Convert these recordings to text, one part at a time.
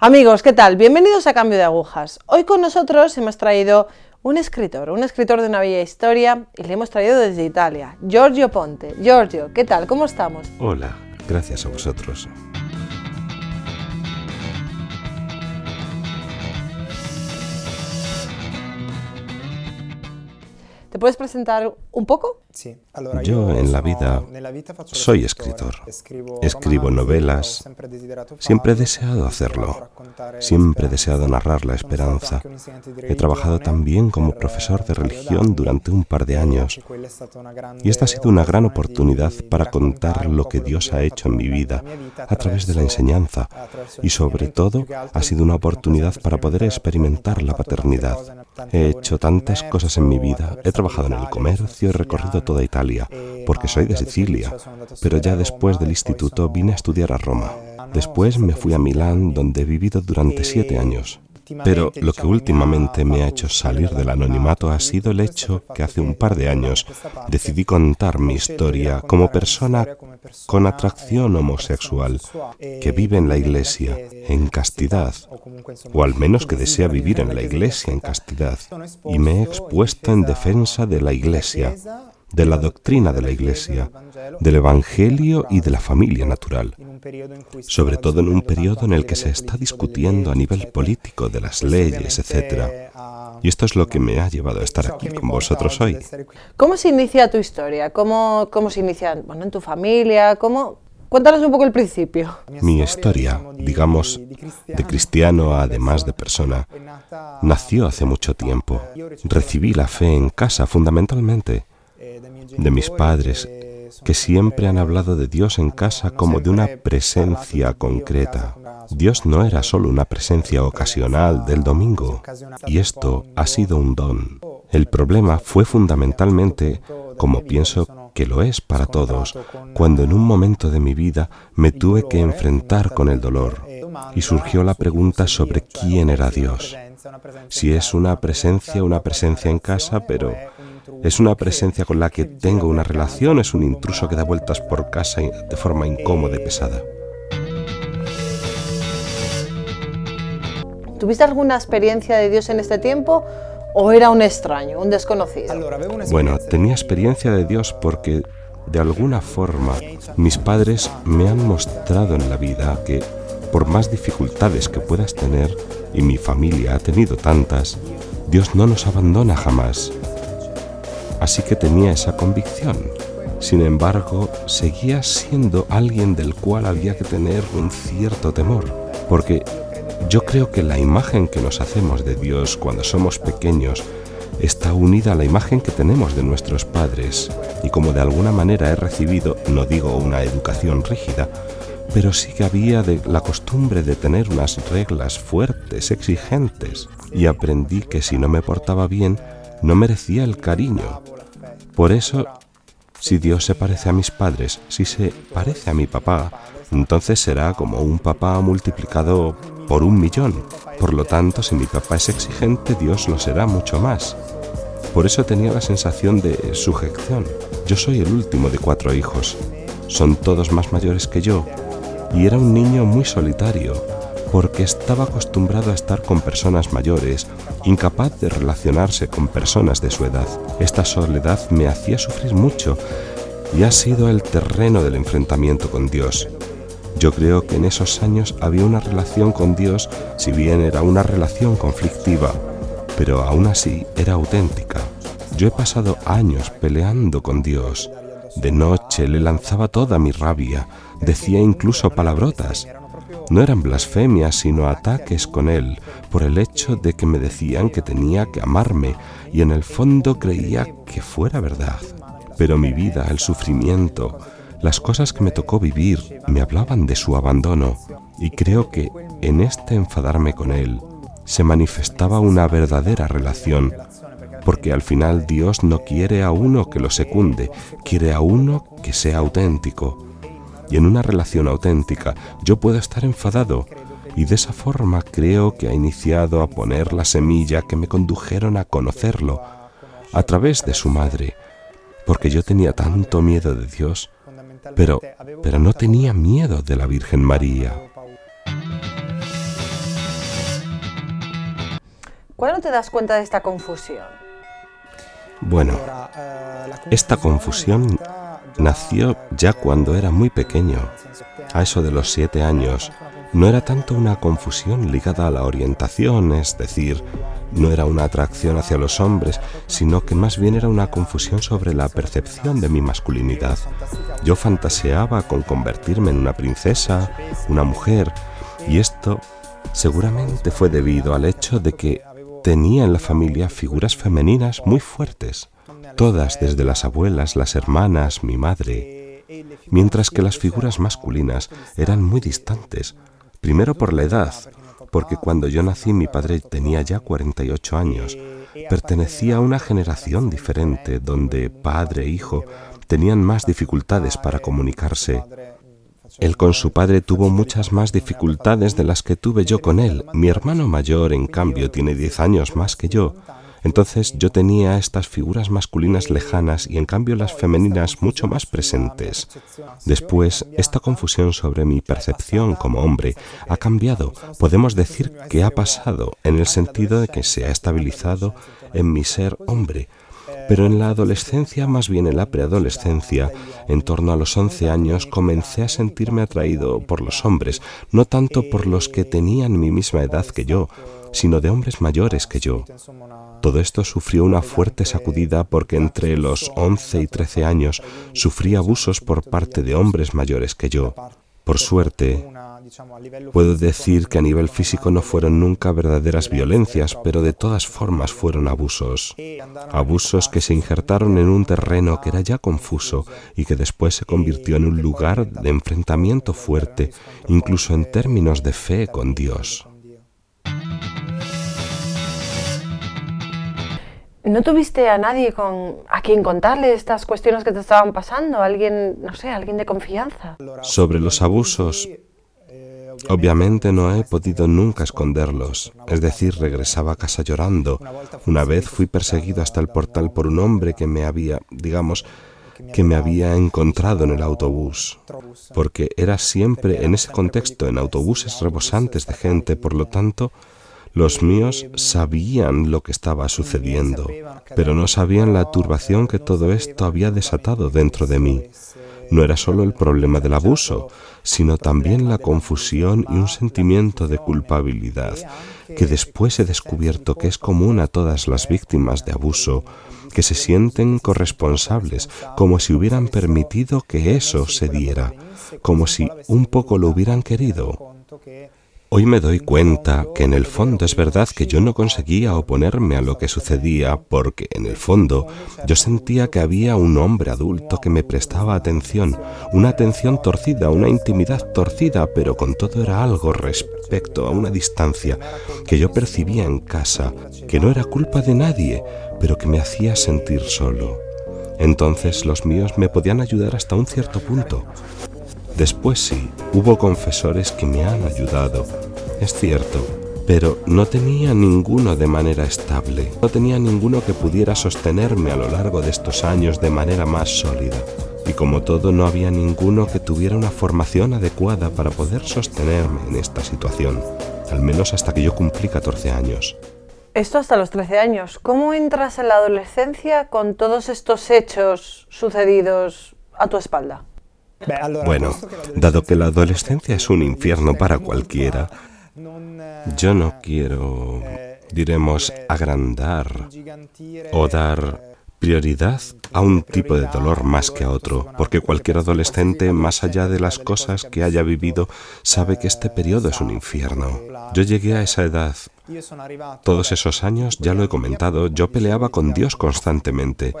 Amigos, ¿qué tal? Bienvenidos a Cambio de Agujas. Hoy con nosotros hemos traído un escritor, un escritor de una bella historia y le hemos traído desde Italia, Giorgio Ponte. Giorgio, ¿qué tal? ¿Cómo estamos? Hola, gracias a vosotros. ¿Te puedes presentar un poco? Yo en la vida soy escritor. Escribo novelas. Siempre he deseado hacerlo. Siempre he deseado narrar la esperanza. He trabajado también como profesor de religión durante un par de años. Y esta ha sido una gran oportunidad para contar lo que Dios ha hecho en mi vida a través de la enseñanza. Y sobre todo ha sido una oportunidad para poder experimentar la paternidad. He hecho tantas cosas en mi vida. He trabajado en el comercio, he recorrido toda Italia, porque soy de Sicilia, pero ya después del instituto vine a estudiar a Roma. Después me fui a Milán, donde he vivido durante siete años. Pero lo que últimamente me ha hecho salir del anonimato ha sido el hecho que hace un par de años decidí contar mi historia como persona con atracción homosexual que vive en la iglesia en castidad, o al menos que desea vivir en la iglesia en castidad, y me he expuesto en defensa de la iglesia de la doctrina de la Iglesia, del Evangelio y de la familia natural, sobre todo en un periodo en el que se está discutiendo a nivel político de las leyes, etc. Y esto es lo que me ha llevado a estar aquí con vosotros hoy. ¿Cómo se inicia tu historia? ¿Cómo, cómo se inicia bueno, en tu familia? ¿Cómo, Cuéntanos un poco el principio. Mi historia, digamos, de cristiano además de persona, nació hace mucho tiempo. Recibí la fe en casa fundamentalmente de mis padres, que siempre han hablado de Dios en casa como de una presencia concreta. Dios no era solo una presencia ocasional del domingo, y esto ha sido un don. El problema fue fundamentalmente, como pienso que lo es para todos, cuando en un momento de mi vida me tuve que enfrentar con el dolor y surgió la pregunta sobre quién era Dios. Si es una presencia, una presencia en casa, pero es una presencia con la que tengo una relación, es un intruso que da vueltas por casa de forma incómoda y pesada. ¿Tuviste alguna experiencia de Dios en este tiempo o era un extraño, un desconocido? Bueno, tenía experiencia de Dios porque de alguna forma mis padres me han mostrado en la vida que por más dificultades que puedas tener, y mi familia ha tenido tantas, Dios no nos abandona jamás así que tenía esa convicción. Sin embargo, seguía siendo alguien del cual había que tener un cierto temor, porque yo creo que la imagen que nos hacemos de Dios cuando somos pequeños está unida a la imagen que tenemos de nuestros padres, y como de alguna manera he recibido, no digo una educación rígida, pero sí que había de la costumbre de tener unas reglas fuertes, exigentes, y aprendí que si no me portaba bien, no merecía el cariño. Por eso, si Dios se parece a mis padres, si se parece a mi papá, entonces será como un papá multiplicado por un millón. Por lo tanto, si mi papá es exigente, Dios lo será mucho más. Por eso tenía la sensación de sujeción. Yo soy el último de cuatro hijos. Son todos más mayores que yo. Y era un niño muy solitario, porque estaba acostumbrado a estar con personas mayores, incapaz de relacionarse con personas de su edad. Esta soledad me hacía sufrir mucho y ha sido el terreno del enfrentamiento con Dios. Yo creo que en esos años había una relación con Dios, si bien era una relación conflictiva, pero aún así era auténtica. Yo he pasado años peleando con Dios. De noche le lanzaba toda mi rabia, decía incluso palabrotas, no eran blasfemias, sino ataques con él, por el hecho de que me decían que tenía que amarme, y en el fondo creía que fuera verdad. Pero mi vida, el sufrimiento, las cosas que me tocó vivir, me hablaban de su abandono, y creo que en este enfadarme con él se manifestaba una verdadera relación, porque al final Dios no quiere a uno que lo secunde, quiere a uno que sea auténtico y en una relación auténtica yo puedo estar enfadado y de esa forma creo que ha iniciado a poner la semilla que me condujeron a conocerlo a través de su madre, porque yo tenía tanto miedo de Dios, pero, pero no tenía miedo de la Virgen María. ¿Cuándo te das cuenta de esta confusión? Bueno, esta confusión nació ya cuando era muy pequeño, a eso de los siete años. No era tanto una confusión ligada a la orientación, es decir, no era una atracción hacia los hombres, sino que más bien era una confusión sobre la percepción de mi masculinidad. Yo fantaseaba con convertirme en una princesa, una mujer, y esto seguramente fue debido al hecho de que tenía en la familia figuras femeninas muy fuertes, todas desde las abuelas, las hermanas, mi madre, mientras que las figuras masculinas eran muy distantes, primero por la edad, porque cuando yo nací mi padre tenía ya 48 años, pertenecía a una generación diferente donde padre e hijo tenían más dificultades para comunicarse él con su padre tuvo muchas más dificultades de las que tuve yo con él. Mi hermano mayor, en cambio, tiene 10 años más que yo. Entonces yo tenía estas figuras masculinas lejanas y en cambio las femeninas mucho más presentes. Después, esta confusión sobre mi percepción como hombre ha cambiado. Podemos decir que ha pasado en el sentido de que se ha estabilizado en mi ser hombre pero en la adolescencia, más bien en la preadolescencia, en torno a los 11 años, comencé a sentirme atraído por los hombres, no tanto por los que tenían mi misma edad que yo, sino de hombres mayores que yo. Todo esto sufrió una fuerte sacudida porque entre los 11 y 13 años sufrí abusos por parte de hombres mayores que yo. Por suerte, puedo decir que a nivel físico no fueron nunca verdaderas violencias, pero de todas formas fueron abusos. Abusos que se injertaron en un terreno que era ya confuso y que después se convirtió en un lugar de enfrentamiento fuerte, incluso en términos de fe con Dios. ¿No tuviste a nadie con, a quien contarle estas cuestiones que te estaban pasando? ¿Alguien, no sé, alguien de confianza? Sobre los abusos, obviamente no he podido nunca esconderlos. Es decir, regresaba a casa llorando. Una vez fui perseguido hasta el portal por un hombre que me había, digamos, que me había encontrado en el autobús, porque era siempre en ese contexto, en autobuses rebosantes de gente, por lo tanto, los míos sabían lo que estaba sucediendo, pero no sabían la turbación que todo esto había desatado dentro de mí. No era solo el problema del abuso, sino también la confusión y un sentimiento de culpabilidad, que después he descubierto que es común a todas las víctimas de abuso, que se sienten corresponsables, como si hubieran permitido que eso se diera, como si un poco lo hubieran querido. Hoy me doy cuenta que en el fondo es verdad que yo no conseguía oponerme a lo que sucedía porque en el fondo yo sentía que había un hombre adulto que me prestaba atención, una atención torcida, una intimidad torcida, pero con todo era algo respecto a una distancia que yo percibía en casa, que no era culpa de nadie, pero que me hacía sentir solo. Entonces los míos me podían ayudar hasta un cierto punto, Después sí, hubo confesores que me han ayudado, es cierto, pero no tenía ninguno de manera estable, no tenía ninguno que pudiera sostenerme a lo largo de estos años de manera más sólida. Y como todo, no había ninguno que tuviera una formación adecuada para poder sostenerme en esta situación, al menos hasta que yo cumplí 14 años. Esto hasta los 13 años. ¿Cómo entras en la adolescencia con todos estos hechos sucedidos a tu espalda? Bueno, dado que la adolescencia es un infierno para cualquiera, yo no quiero, diremos, agrandar o dar prioridad a un tipo de dolor más que a otro, porque cualquier adolescente, más allá de las cosas que haya vivido, sabe que este periodo es un infierno. Yo llegué a esa edad todos esos años, ya lo he comentado, yo peleaba con Dios constantemente.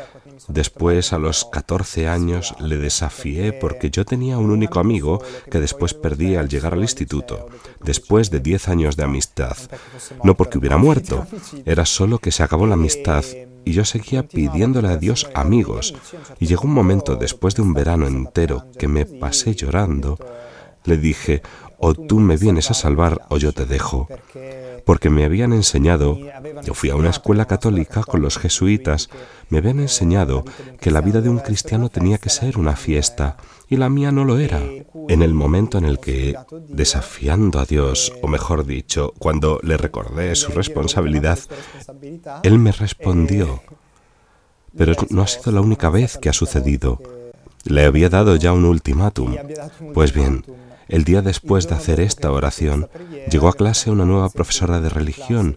Después, a los 14 años, le desafié porque yo tenía un único amigo que después perdí al llegar al instituto, después de 10 años de amistad. No porque hubiera muerto, era solo que se acabó la amistad y yo seguía pidiéndole a Dios amigos. Y llegó un momento después de un verano entero que me pasé llorando, le dije, o tú me vienes a salvar o yo te dejo. Porque me habían enseñado, yo fui a una escuela católica con los jesuitas, me habían enseñado que la vida de un cristiano tenía que ser una fiesta y la mía no lo era. En el momento en el que, desafiando a Dios, o mejor dicho, cuando le recordé su responsabilidad, Él me respondió. Pero no ha sido la única vez que ha sucedido. Le había dado ya un ultimátum. Pues bien, el día después de hacer esta oración, llegó a clase una nueva profesora de religión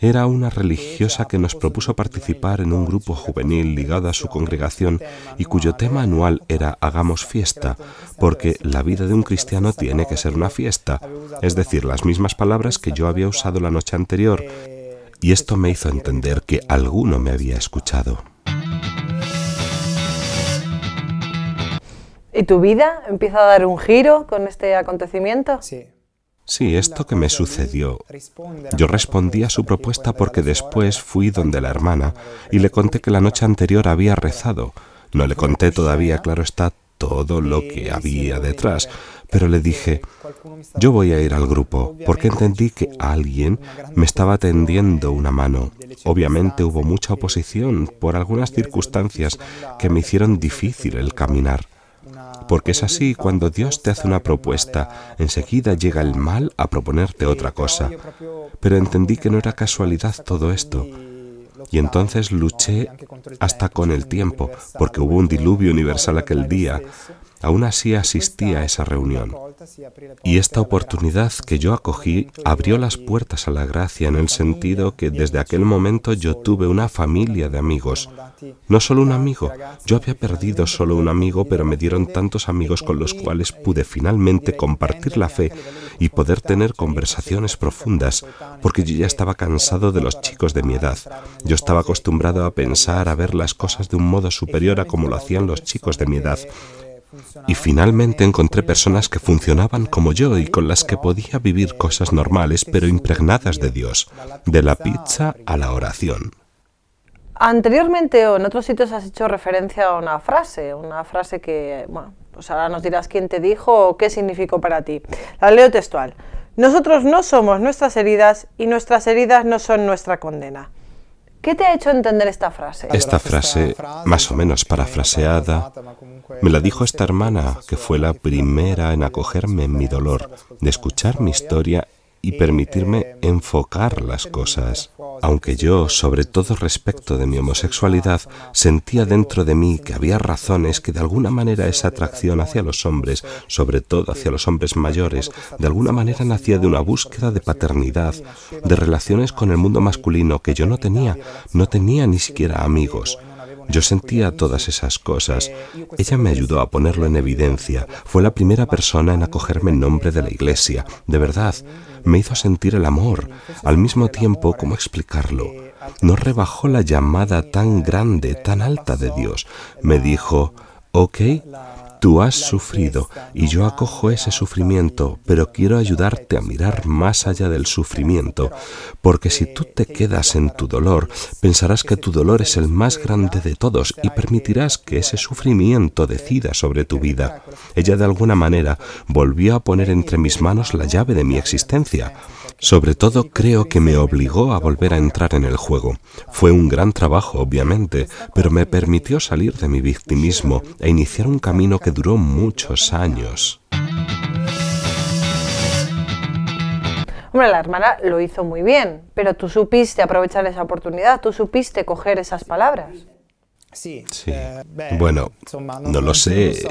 era una religiosa que nos propuso participar en un grupo juvenil ligado a su congregación y cuyo tema anual era Hagamos fiesta, porque la vida de un cristiano tiene que ser una fiesta, es decir, las mismas palabras que yo había usado la noche anterior, y esto me hizo entender que alguno me había escuchado. ¿Y tu vida empieza a dar un giro con este acontecimiento? Sí. Sí, esto que me sucedió. Yo respondí a su propuesta porque después fui donde la hermana y le conté que la noche anterior había rezado. No le conté todavía, claro está, todo lo que había detrás, pero le dije, yo voy a ir al grupo, porque entendí que alguien me estaba tendiendo una mano. Obviamente hubo mucha oposición por algunas circunstancias que me hicieron difícil el caminar. Porque es así, cuando Dios te hace una propuesta, enseguida llega el mal a proponerte otra cosa. Pero entendí que no era casualidad todo esto. Y entonces luché hasta con el tiempo, porque hubo un diluvio universal aquel día, Aún así asistí a esa reunión. Y esta oportunidad que yo acogí abrió las puertas a la gracia en el sentido que desde aquel momento yo tuve una familia de amigos. No solo un amigo, yo había perdido solo un amigo, pero me dieron tantos amigos con los cuales pude finalmente compartir la fe y poder tener conversaciones profundas, porque yo ya estaba cansado de los chicos de mi edad. Yo estaba acostumbrado a pensar, a ver las cosas de un modo superior a como lo hacían los chicos de mi edad. Y finalmente encontré personas que funcionaban como yo y con las que podía vivir cosas normales pero impregnadas de Dios, de la pizza a la oración. Anteriormente o en otros sitios has hecho referencia a una frase, una frase que, bueno, pues ahora nos dirás quién te dijo o qué significó para ti. La leo textual. Nosotros no somos nuestras heridas y nuestras heridas no son nuestra condena. ¿Qué te ha hecho entender esta frase? Esta frase, más o menos parafraseada, me la dijo esta hermana, que fue la primera en acogerme en mi dolor, de escuchar mi historia y permitirme enfocar las cosas. Aunque yo, sobre todo respecto de mi homosexualidad, sentía dentro de mí que había razones que de alguna manera esa atracción hacia los hombres, sobre todo hacia los hombres mayores, de alguna manera nacía de una búsqueda de paternidad, de relaciones con el mundo masculino que yo no tenía, no tenía ni siquiera amigos. Yo sentía todas esas cosas. Ella me ayudó a ponerlo en evidencia. Fue la primera persona en acogerme en nombre de la Iglesia. De verdad, me hizo sentir el amor. Al mismo tiempo, ¿cómo explicarlo? No rebajó la llamada tan grande, tan alta de Dios. Me dijo, ok, Tú has sufrido y yo acojo ese sufrimiento, pero quiero ayudarte a mirar más allá del sufrimiento, porque si tú te quedas en tu dolor, pensarás que tu dolor es el más grande de todos y permitirás que ese sufrimiento decida sobre tu vida. Ella de alguna manera volvió a poner entre mis manos la llave de mi existencia. Sobre todo creo que me obligó a volver a entrar en el juego. Fue un gran trabajo, obviamente, pero me permitió salir de mi victimismo e iniciar un camino que duró muchos años. Hombre, la hermana lo hizo muy bien, pero tú supiste aprovechar esa oportunidad, tú supiste coger esas palabras. Sí. Eh, bueno, no lo sé.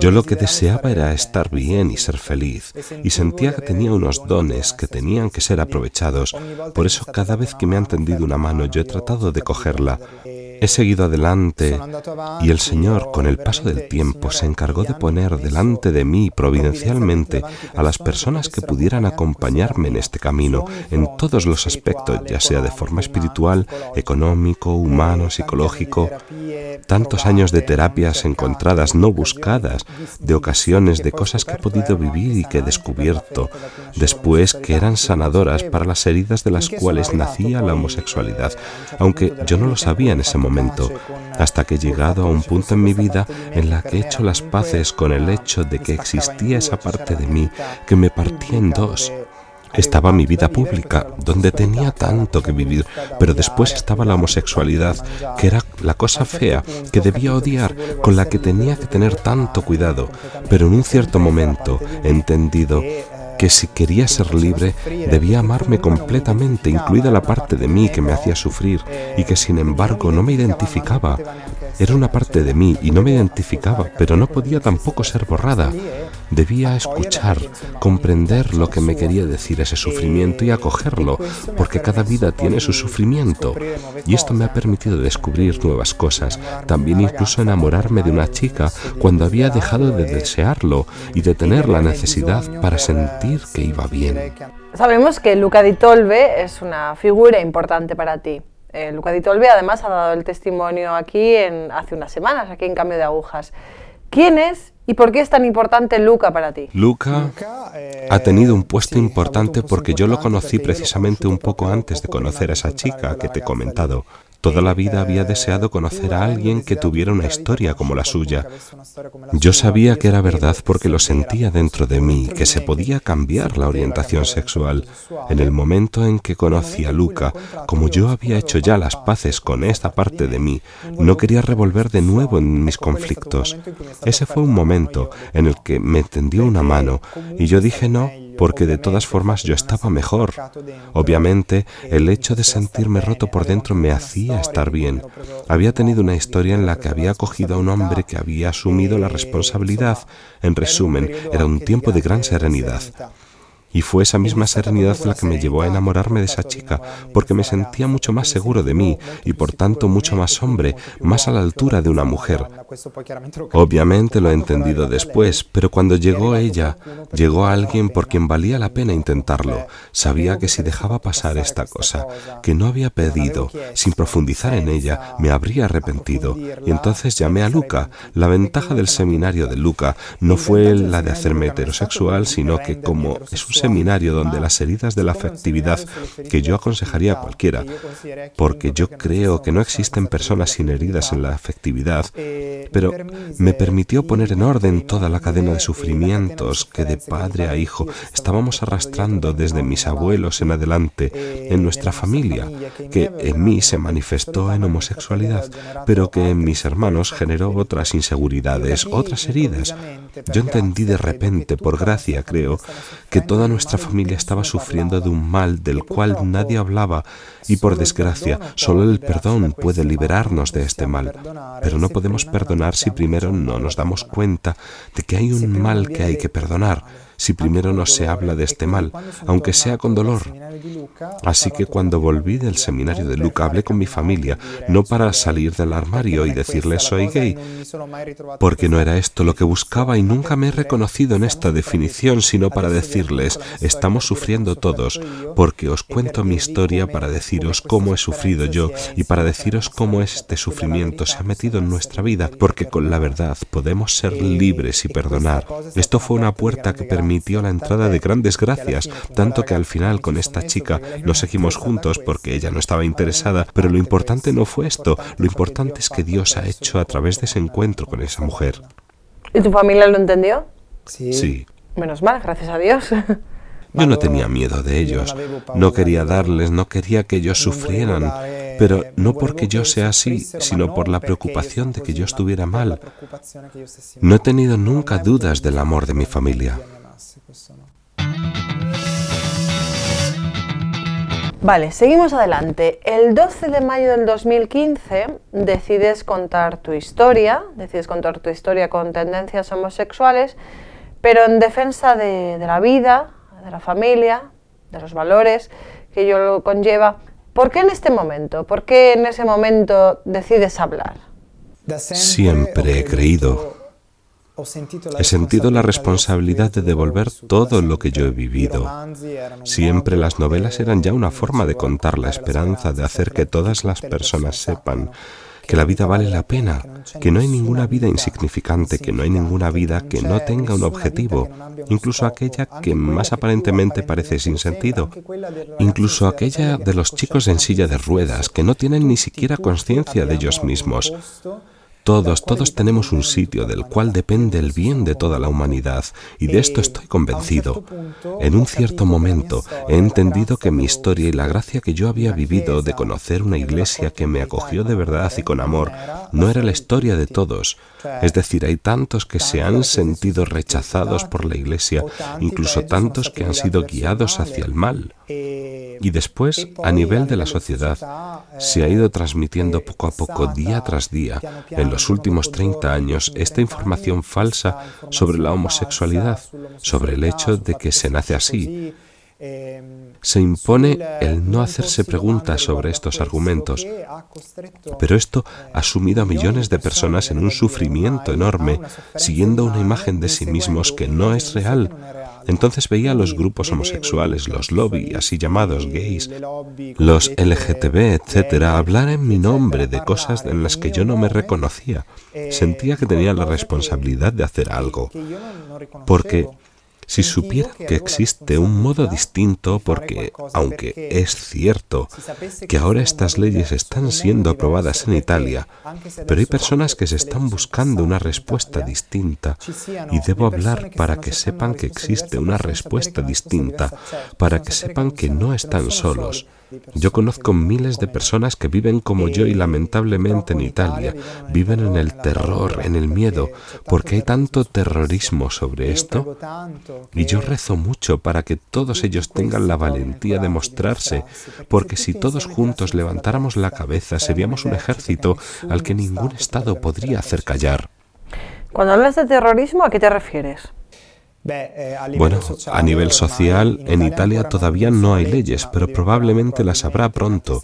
Yo lo que deseaba era estar bien y ser feliz, y sentía que tenía unos dones que tenían que ser aprovechados. Por eso cada vez que me han tendido una mano yo he tratado de cogerla. He seguido adelante y el Señor, con el paso del tiempo, se encargó de poner delante de mí providencialmente a las personas que pudieran acompañarme en este camino, en todos los aspectos, ya sea de forma espiritual, económico, humano, psicológico. Tantos años de terapias encontradas, no buscadas, de ocasiones, de cosas que he podido vivir y que he descubierto, después que eran sanadoras para las heridas de las cuales nacía la homosexualidad, aunque yo no lo sabía en ese momento hasta que he llegado a un punto en mi vida en la que he hecho las paces con el hecho de que existía esa parte de mí que me partía en dos. Estaba mi vida pública, donde tenía tanto que vivir, pero después estaba la homosexualidad, que era la cosa fea, que debía odiar, con la que tenía que tener tanto cuidado, pero en un cierto momento he entendido que si quería ser libre debía amarme completamente, incluida la parte de mí que me hacía sufrir y que sin embargo no me identificaba. Era una parte de mí y no me identificaba, pero no podía tampoco ser borrada. Debía escuchar, comprender lo que me quería decir ese sufrimiento y acogerlo, porque cada vida tiene su sufrimiento. Y esto me ha permitido descubrir nuevas cosas, también incluso enamorarme de una chica cuando había dejado de desearlo y de tener la necesidad para sentir que iba bien. Sabemos que Luca di Tolbe es una figura importante para ti. Eh, Luca Di Tolbe además ha dado el testimonio aquí en, hace unas semanas, aquí en Cambio de Agujas. ¿Quién es y por qué es tan importante Luca para ti? Luca ha tenido un puesto importante porque yo lo conocí precisamente un poco antes de conocer a esa chica que te he comentado. Toda la vida había deseado conocer a alguien que tuviera una historia como la suya. Yo sabía que era verdad porque lo sentía dentro de mí, que se podía cambiar la orientación sexual. En el momento en que conocí a Luca, como yo había hecho ya las paces con esta parte de mí, no quería revolver de nuevo en mis conflictos. Ese fue un momento en el que me tendió una mano y yo dije no, porque de todas formas yo estaba mejor. Obviamente, el hecho de sentirme roto por dentro me hacía estar bien. Había tenido una historia en la que había cogido a un hombre que había asumido la responsabilidad. En resumen, era un tiempo de gran serenidad. Y fue esa misma serenidad la que me llevó a enamorarme de esa chica, porque me sentía mucho más seguro de mí y por tanto mucho más hombre, más a la altura de una mujer. Obviamente lo he entendido después, pero cuando llegó ella, llegó a alguien por quien valía la pena intentarlo. Sabía que si dejaba pasar esta cosa, que no había pedido, sin profundizar en ella, me habría arrepentido. Y entonces llamé a Luca. La ventaja del seminario de Luca no fue la de hacerme heterosexual, sino que como es un seminario donde las heridas de la afectividad que yo aconsejaría a cualquiera, porque yo creo que no existen personas sin heridas en la afectividad, pero me permitió poner en orden toda la cadena de sufrimientos que de padre a hijo estábamos arrastrando desde mis abuelos en adelante en nuestra familia, que en mí se manifestó en homosexualidad, pero que en mis hermanos generó otras inseguridades, otras heridas. Yo entendí de repente, por gracia creo, que toda nuestra familia estaba sufriendo de un mal del cual nadie hablaba y por desgracia solo el perdón puede liberarnos de este mal. Pero no podemos perdonar si primero no nos damos cuenta de que hay un mal que hay que perdonar si primero no se habla de este mal, aunque sea con dolor. Así que cuando volví del seminario de Luca hablé con mi familia, no para salir del armario y decirles soy gay, porque no era esto lo que buscaba y nunca me he reconocido en esta definición, sino para decirles, estamos sufriendo todos, porque os cuento mi historia para deciros cómo he sufrido yo y para deciros cómo este sufrimiento se ha metido en nuestra vida, porque con la verdad podemos ser libres y perdonar. Esto fue una puerta que permitió permitió la entrada de grandes gracias, tanto que al final con esta chica no seguimos juntos porque ella no estaba interesada, pero lo importante no fue esto, lo importante es que Dios ha hecho a través de ese encuentro con esa mujer. ¿Y tu familia lo entendió? Sí. Menos mal, gracias a Dios. Yo no tenía miedo de ellos, no quería darles, no quería que ellos sufrieran, pero no porque yo sea así, sino por la preocupación de que yo estuviera mal. No he tenido nunca dudas del amor de mi familia. Vale, seguimos adelante. El 12 de mayo del 2015 decides contar tu historia, decides contar tu historia con tendencias homosexuales, pero en defensa de, la vida, de la familia, de los valores que ello lo conlleva. ¿Por qué en este momento? ¿Por qué en ese momento decides hablar? Siempre he creído He sentido la responsabilidad de devolver todo lo que yo he vivido. Siempre las novelas eran ya una forma de contar la esperanza de hacer que todas las personas sepan que la vida vale la pena, que no hay ninguna vida insignificante, que no hay ninguna vida que no tenga un objetivo, incluso aquella que más aparentemente parece sin sentido, incluso aquella de los chicos en silla de ruedas que no tienen ni siquiera conciencia de ellos mismos. Todos, todos tenemos un sitio del cual depende el bien de toda la humanidad y de esto estoy convencido. En un cierto momento he entendido que mi historia y la gracia que yo había vivido de conocer una iglesia que me acogió de verdad y con amor no era la historia de todos. Es decir, hay tantos que se han sentido rechazados por la iglesia, incluso tantos que han sido guiados hacia el mal. Y después, a nivel de la sociedad, se ha ido transmitiendo poco a poco, día tras día, en los últimos 30 años, esta información falsa sobre la homosexualidad, sobre el hecho de que se nace así, se impone el no hacerse preguntas sobre estos argumentos, pero esto ha sumido a millones de personas en un sufrimiento enorme, siguiendo una imagen de sí mismos que no es real. Entonces veía a los grupos homosexuales, los lobby, así llamados gays, los LGTB, etcétera, hablar en mi nombre de cosas en las que yo no me reconocía. Sentía que tenía la responsabilidad de hacer algo, porque si supieran que existe un modo distinto, porque aunque es cierto que ahora estas leyes están siendo aprobadas en Italia, pero hay personas que se están buscando una respuesta distinta y debo hablar para que sepan que existe una respuesta distinta, para que sepan que no están solos. Yo conozco miles de personas que viven como yo y lamentablemente en Italia viven en el terror, en el miedo, porque hay tanto terrorismo sobre esto. Y yo rezo mucho para que todos ellos tengan la valentía de mostrarse, porque si todos juntos levantáramos la cabeza seríamos un ejército al que ningún Estado podría hacer callar. Cuando hablas de terrorismo, ¿a qué te refieres? Eh, bueno, a nivel social, en Italia todavía no hay leyes, pero probablemente las habrá pronto.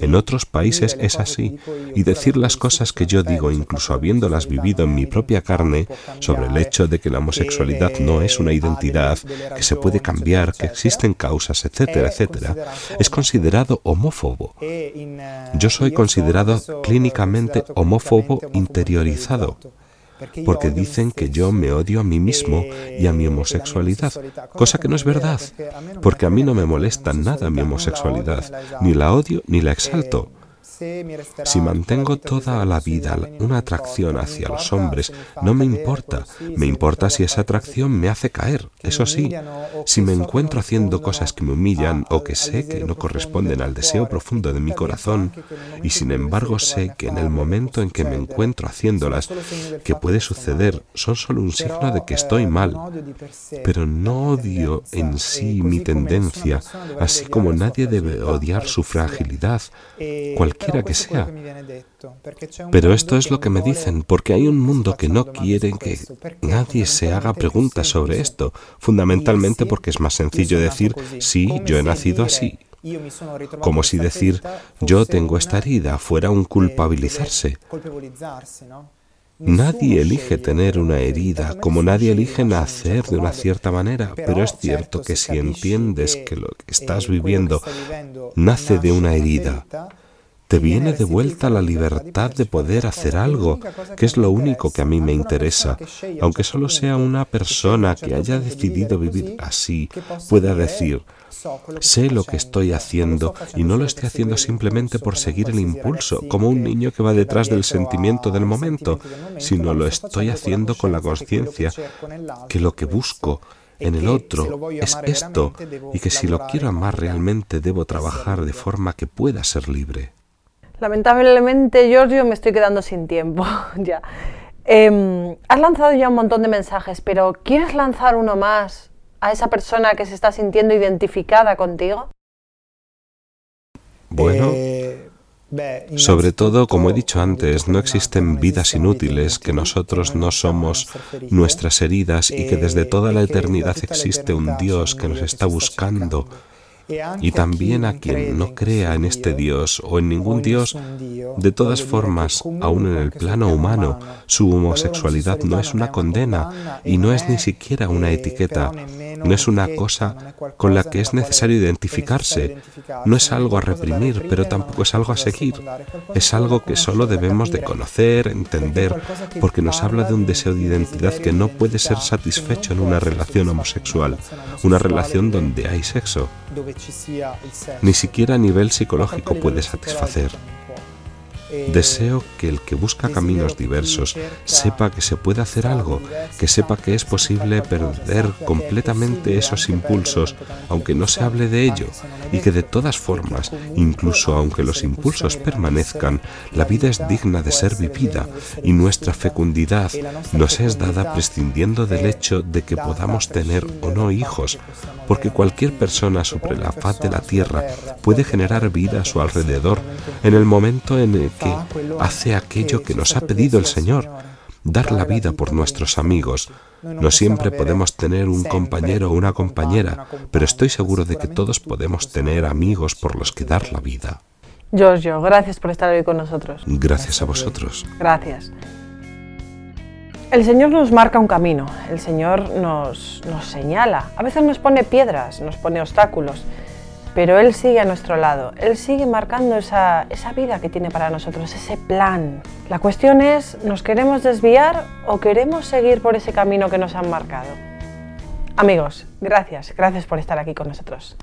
En otros países es así. Y decir las cosas que yo digo, incluso habiéndolas vivido en mi propia carne, sobre el hecho de que la homosexualidad no es una identidad, que se puede cambiar, que existen causas, etcétera, etcétera, es considerado homófobo. Yo soy considerado clínicamente homófobo interiorizado porque dicen que yo me odio a mí mismo y a mi homosexualidad, cosa que no es verdad, porque a mí no me molesta nada mi homosexualidad, ni la odio ni la exalto. Si mantengo toda la vida una atracción hacia los hombres, no me importa. Me importa si esa atracción me hace caer. Eso sí, si me encuentro haciendo cosas que me humillan o que sé que no corresponden al deseo profundo de mi corazón, y sin embargo sé que en el momento en que me encuentro haciéndolas, que puede suceder, son solo un signo de que estoy mal. Pero no odio en sí mi tendencia, así como nadie debe odiar su fragilidad. Cualquier que sea. Pero esto es lo que me dicen, porque hay un mundo que no quiere que nadie se haga preguntas sobre esto, fundamentalmente porque es más sencillo decir, sí, yo he nacido así. Como si decir, yo tengo esta herida, fuera un culpabilizarse. Nadie elige tener una herida, como nadie elige nacer de una cierta manera, pero es cierto que si entiendes que lo que estás viviendo nace de una herida, te viene de vuelta la libertad de poder hacer algo, que es lo único que a mí me interesa, aunque solo sea una persona que haya decidido vivir así, pueda decir, sé lo que estoy haciendo y no lo estoy haciendo simplemente por seguir el impulso, como un niño que va detrás del sentimiento del momento, sino lo estoy haciendo con la conciencia que lo que busco en el otro es esto y que si lo quiero amar realmente debo trabajar de forma que pueda ser libre. Lamentablemente, Giorgio, me estoy quedando sin tiempo ya. Em, has lanzado ya un montón de mensajes, pero ¿quieres lanzar uno más a esa persona que se está sintiendo identificada contigo? Bueno, eh, sobre todo, como he dicho antes, no existen vidas inútiles, que nosotros no somos nuestras heridas y que desde toda la eternidad existe un Dios que nos está buscando y también a quien no crea en este Dios o en ningún Dios. De todas formas, aún en el plano humano, su homosexualidad no es una condena y no es ni siquiera una etiqueta, no es una cosa con la que es necesario identificarse, no es algo a reprimir, pero tampoco es algo a seguir, es algo que solo debemos de conocer, entender, porque nos habla de un deseo de identidad que no puede ser satisfecho en una relación homosexual, una relación donde hay sexo. Ni siquiera a nivel psicológico puede satisfacer. Deseo que el que busca caminos diversos sepa que se puede hacer algo, que sepa que es posible perder completamente esos impulsos, aunque no se hable de ello, y que de todas formas, incluso aunque los impulsos permanezcan, la vida es digna de ser vivida y nuestra fecundidad nos es dada prescindiendo del hecho de que podamos tener o no hijos, porque cualquier persona sobre la faz de la tierra puede generar vida a su alrededor en el momento en el que hace aquello que nos ha pedido el Señor, dar la vida por nuestros amigos. No siempre podemos tener un compañero o una compañera, pero estoy seguro de que todos podemos tener amigos por los que dar la vida. Giorgio, gracias por estar hoy con nosotros. Gracias a vosotros. Gracias. El Señor nos marca un camino, el Señor nos, nos señala, a veces nos pone piedras, nos pone obstáculos pero Él sigue a nuestro lado, Él sigue marcando esa, esa vida que tiene para nosotros, ese plan. La cuestión es, ¿nos queremos desviar o queremos seguir por ese camino que nos han marcado? Amigos, gracias, gracias por estar aquí con nosotros.